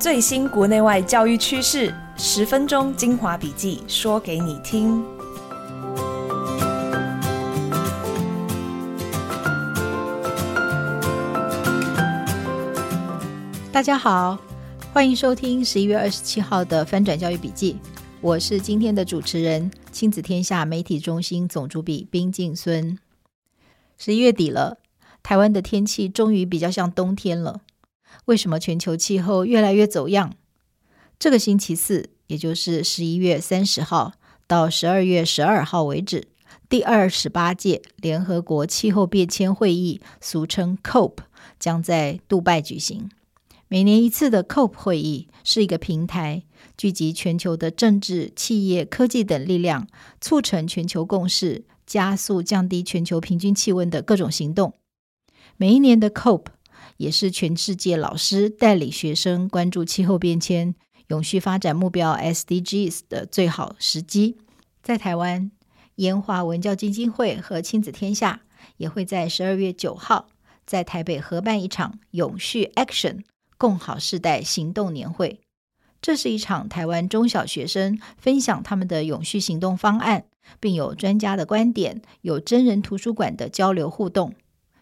最新国内外教育趋势，十分钟精华笔记，说给你听。大家好，欢迎收听十一月二十七号的翻转教育笔记。我是今天的主持人，亲子天下媒体中心总主笔冰静孙。十一月底了，台湾的天气终于比较像冬天了。为什么全球气候越来越走样？这个星期四，也就是十一月三十号到十二月十二号为止，第二十八届联合国气候变迁会议（俗称 COP） 将在杜拜举行。每年一次的 COP 会议是一个平台，聚集全球的政治、企业、科技等力量，促成全球共识，加速降低全球平均气温的各种行动。每一年的 COP 也是全世界老师带领学生关注气候变迁、永续发展目标 SDGs 的最好时机。在台湾，研华文教基金会和亲子天下也会在十二月九号在台北合办一场永续 Action。共好世代行动年会，这是一场台湾中小学生分享他们的永续行动方案，并有专家的观点，有真人图书馆的交流互动，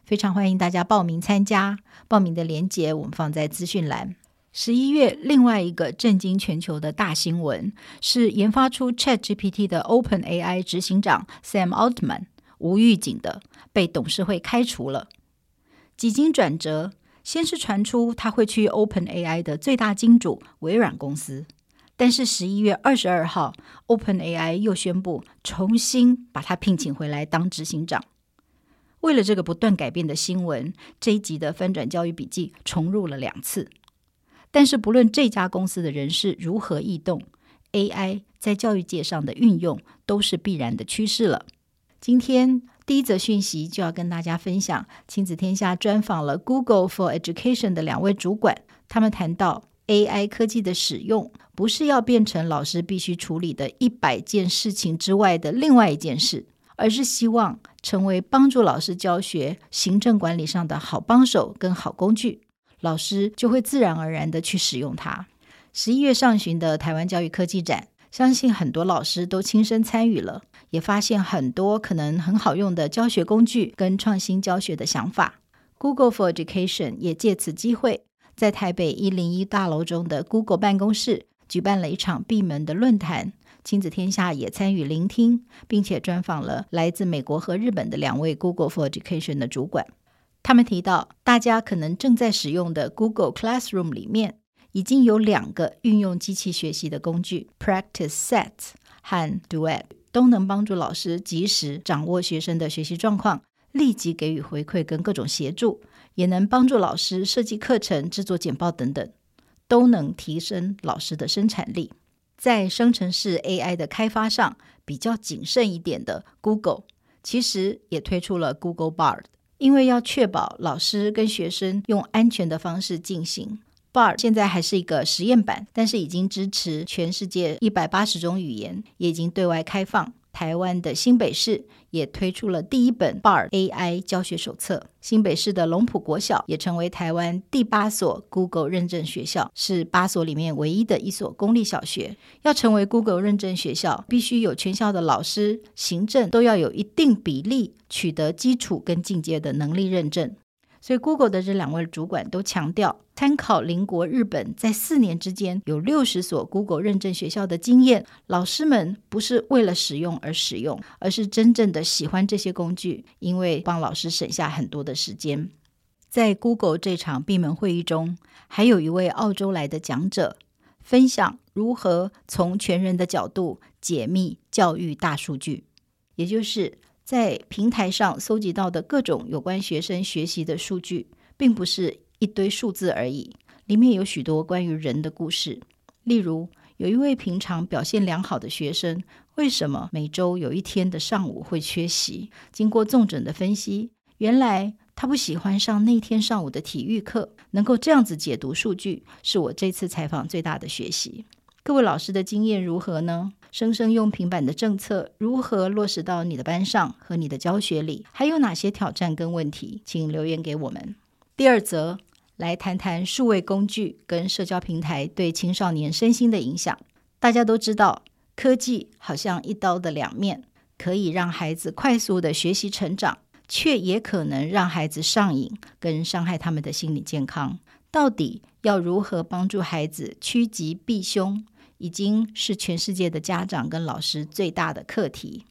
非常欢迎大家报名参加。报名的链接我们放在资讯栏。十一月另外一个震惊全球的大新闻是，研发出 ChatGPT 的 OpenAI 执行长 Sam Altman 无预警的被董事会开除了，几经转折。先是传出他会去 OpenAI 的最大金主微软公司，但是十一月二十二号，OpenAI 又宣布重新把他聘请回来当执行长。为了这个不断改变的新闻，这一集的翻转教育笔记重录了两次。但是不论这家公司的人事如何异动，AI 在教育界上的运用都是必然的趋势了。今天。第一则讯息就要跟大家分享，亲子天下专访了 Google for Education 的两位主管，他们谈到 AI 科技的使用，不是要变成老师必须处理的一百件事情之外的另外一件事，而是希望成为帮助老师教学、行政管理上的好帮手跟好工具，老师就会自然而然的去使用它。十一月上旬的台湾教育科技展，相信很多老师都亲身参与了。也发现很多可能很好用的教学工具跟创新教学的想法。Google for Education 也借此机会，在台北一零一大楼中的 Google 办公室举办了一场闭门的论坛，亲子天下也参与聆听，并且专访了来自美国和日本的两位 Google for Education 的主管。他们提到，大家可能正在使用的 Google Classroom 里面，已经有两个运用机器学习的工具：Practice Set 和 Duet。都能帮助老师及时掌握学生的学习状况，立即给予回馈跟各种协助，也能帮助老师设计课程、制作简报等等，都能提升老师的生产力。在生成式 AI 的开发上比较谨慎一点的 Google，其实也推出了 Google Bard，因为要确保老师跟学生用安全的方式进行。Bard 现在还是一个实验版，但是已经支持全世界一百八十种语言，也已经对外开放。台湾的新北市也推出了第一本 Bar AI 教学手册。新北市的龙埔国小也成为台湾第八所 Google 认证学校，是八所里面唯一的一所公立小学。要成为 Google 认证学校，必须有全校的老师、行政都要有一定比例取得基础跟进阶的能力认证。所以，Google 的这两位主管都强调，参考邻国日本在四年之间有六十所 Google 认证学校的经验，老师们不是为了使用而使用，而是真正的喜欢这些工具，因为帮老师省下很多的时间。在 Google 这场闭门会议中，还有一位澳洲来的讲者分享如何从全人的角度解密教育大数据，也就是。在平台上搜集到的各种有关学生学习的数据，并不是一堆数字而已，里面有许多关于人的故事。例如，有一位平常表现良好的学生，为什么每周有一天的上午会缺席？经过综整的分析，原来他不喜欢上那天上午的体育课。能够这样子解读数据，是我这次采访最大的学习。各位老师的经验如何呢？生生用平板的政策如何落实到你的班上和你的教学里？还有哪些挑战跟问题？请留言给我们。第二则，来谈谈数位工具跟社交平台对青少年身心的影响。大家都知道，科技好像一刀的两面，可以让孩子快速的学习成长，却也可能让孩子上瘾，跟伤害他们的心理健康。到底要如何帮助孩子趋吉避凶，已经是全世界的家长跟老师最大的课题。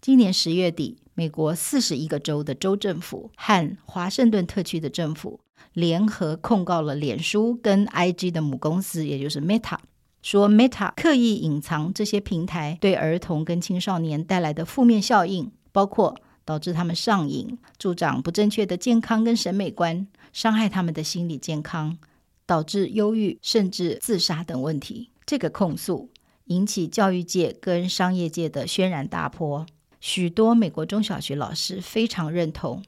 今年十月底，美国四十一个州的州政府和华盛顿特区的政府联合控告了脸书跟 IG 的母公司，也就是 Meta，说 Meta 刻意隐藏这些平台对儿童跟青少年带来的负面效应，包括导致他们上瘾、助长不正确的健康跟审美观、伤害他们的心理健康、导致忧郁甚至自杀等问题。这个控诉引起教育界跟商业界的轩然大波。许多美国中小学老师非常认同，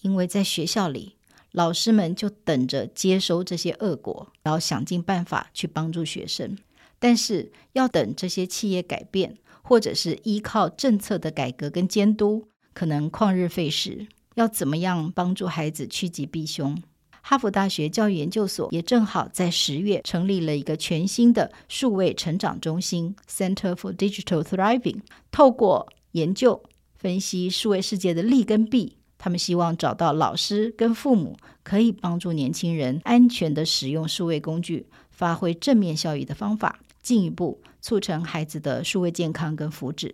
因为在学校里，老师们就等着接收这些恶果，然后想尽办法去帮助学生。但是，要等这些企业改变，或者是依靠政策的改革跟监督，可能旷日费时。要怎么样帮助孩子趋吉避凶？哈佛大学教育研究所也正好在十月成立了一个全新的数位成长中心 （Center for Digital Thriving），透过研究分析数位世界的利跟弊，他们希望找到老师跟父母可以帮助年轻人安全地使用数位工具，发挥正面效益的方法，进一步促成孩子的数位健康跟福祉。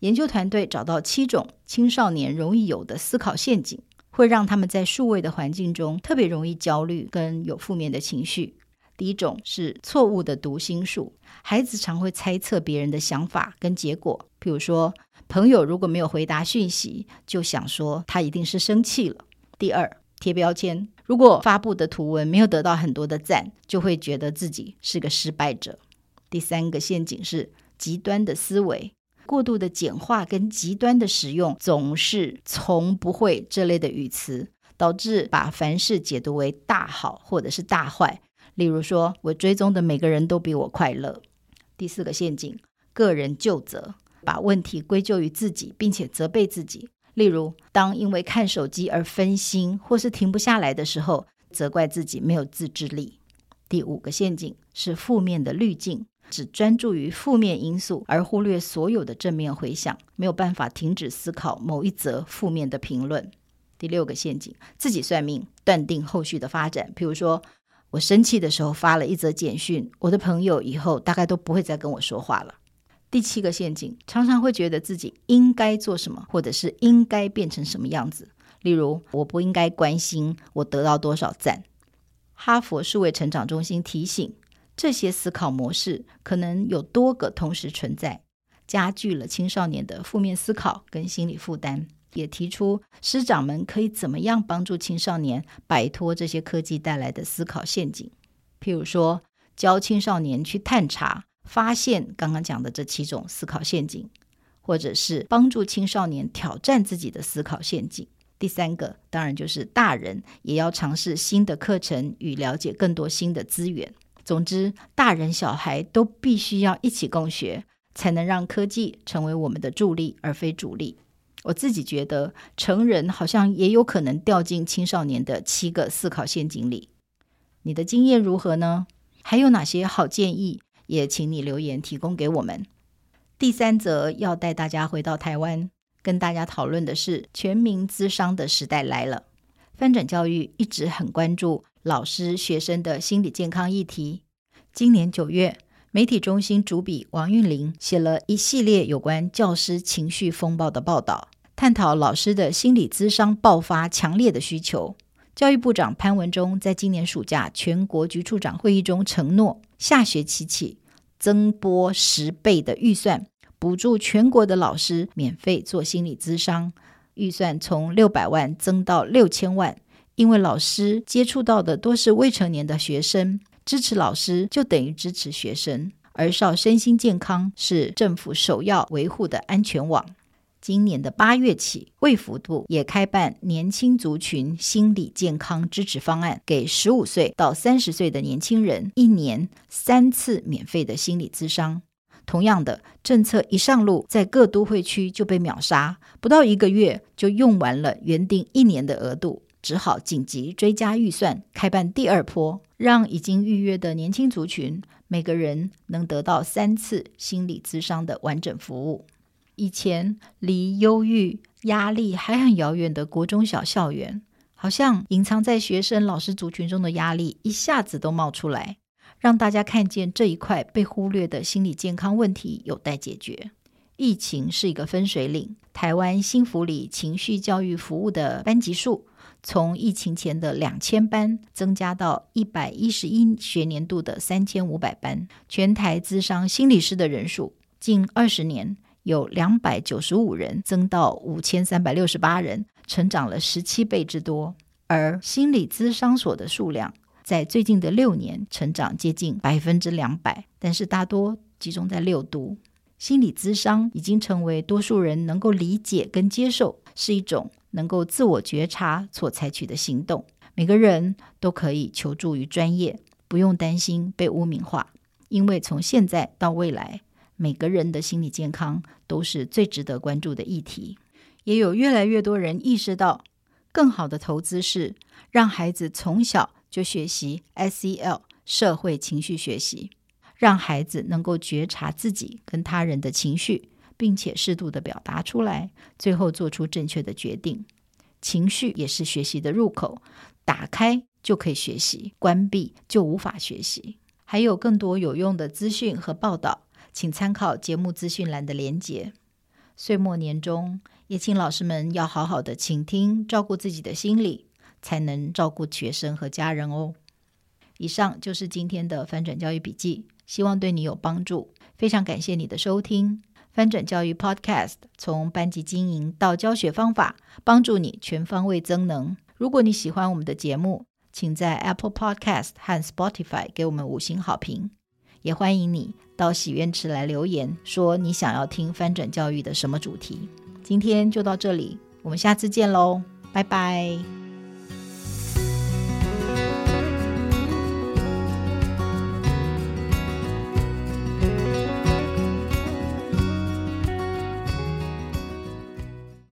研究团队找到七种青少年容易有的思考陷阱，会让他们在数位的环境中特别容易焦虑跟有负面的情绪。第一种是错误的读心术，孩子常会猜测别人的想法跟结果，譬如说，朋友如果没有回答讯息，就想说他一定是生气了。第二，贴标签，如果发布的图文没有得到很多的赞，就会觉得自己是个失败者。第三个陷阱是极端的思维，过度的简化跟极端的使用，总是从不会这类的语词，导致把凡事解读为大好或者是大坏。例如说，我追踪的每个人都比我快乐。第四个陷阱，个人究责，把问题归咎于自己，并且责备自己。例如，当因为看手机而分心或是停不下来的时候，责怪自己没有自制力。第五个陷阱是负面的滤镜，只专注于负面因素，而忽略所有的正面回响，没有办法停止思考某一则负面的评论。第六个陷阱，自己算命，断定后续的发展。譬如说，我生气的时候发了一则简讯，我的朋友以后大概都不会再跟我说话了。第七个陷阱，常常会觉得自己应该做什么，或者是应该变成什么样子。例如，我不应该关心我得到多少赞。哈佛数位成长中心提醒，这些思考模式可能有多个同时存在，加剧了青少年的负面思考跟心理负担。也提出，师长们可以怎么样帮助青少年摆脱这些科技带来的思考陷阱？譬如说，教青少年去探查、发现刚刚讲的这七种思考陷阱，或者是帮助青少年挑战自己的思考陷阱。第三个，当然就是大人也要尝试新的课程与了解更多新的资源。总之，大人小孩都必须要一起共学，才能让科技成为我们的助力，而非主力。我自己觉得，成人好像也有可能掉进青少年的七个思考陷阱里。你的经验如何呢？还有哪些好建议？也请你留言提供给我们。第三则要带大家回到台湾，跟大家讨论的是全民咨商的时代来了。翻转教育一直很关注老师、学生的心理健康议题。今年九月，媒体中心主笔王韵玲写了一系列有关教师情绪风暴的报道，探讨老师的心理咨商爆发强烈的需求。教育部长潘文忠在今年暑假全国局处长会议中承诺，下学期起增拨十倍的预算，补助全国的老师免费做心理咨商，预算从六百万增到六千万，因为老师接触到的都是未成年的学生。支持老师就等于支持学生，儿少身心健康是政府首要维护的安全网。今年的八月起，卫福部也开办年轻族群心理健康支持方案，给十五岁到三十岁的年轻人一年三次免费的心理咨商。同样的政策一上路，在各都会区就被秒杀，不到一个月就用完了原定一年的额度。只好紧急追加预算，开办第二波，让已经预约的年轻族群每个人能得到三次心理咨商的完整服务。以前离忧郁、压力还很遥远的国中小校园，好像隐藏在学生、老师族群中的压力一下子都冒出来，让大家看见这一块被忽略的心理健康问题有待解决。疫情是一个分水岭，台湾新福里情绪教育服务的班级数从疫情前的两千班增加到一百一十一学年度的三千五百班，全台咨商心理师的人数近二十年有两百九十五人增到五千三百六十八人，成长了十七倍之多。而心理咨商所的数量在最近的六年成长接近百分之两百，但是大多集中在六都。心理咨商已经成为多数人能够理解跟接受，是一种能够自我觉察所采取的行动。每个人都可以求助于专业，不用担心被污名化，因为从现在到未来，每个人的心理健康都是最值得关注的议题。也有越来越多人意识到，更好的投资是让孩子从小就学习 SEL 社会情绪学习。让孩子能够觉察自己跟他人的情绪，并且适度的表达出来，最后做出正确的决定。情绪也是学习的入口，打开就可以学习，关闭就无法学习。还有更多有用的资讯和报道，请参考节目资讯栏的连结。岁末年终，也请老师们要好好的倾听，照顾自己的心理，才能照顾学生和家人哦。以上就是今天的翻转教育笔记。希望对你有帮助，非常感谢你的收听。翻转教育 Podcast 从班级经营到教学方法，帮助你全方位增能。如果你喜欢我们的节目，请在 Apple Podcast 和 Spotify 给我们五星好评。也欢迎你到洗冤池来留言，说你想要听翻转教育的什么主题。今天就到这里，我们下次见喽，拜拜。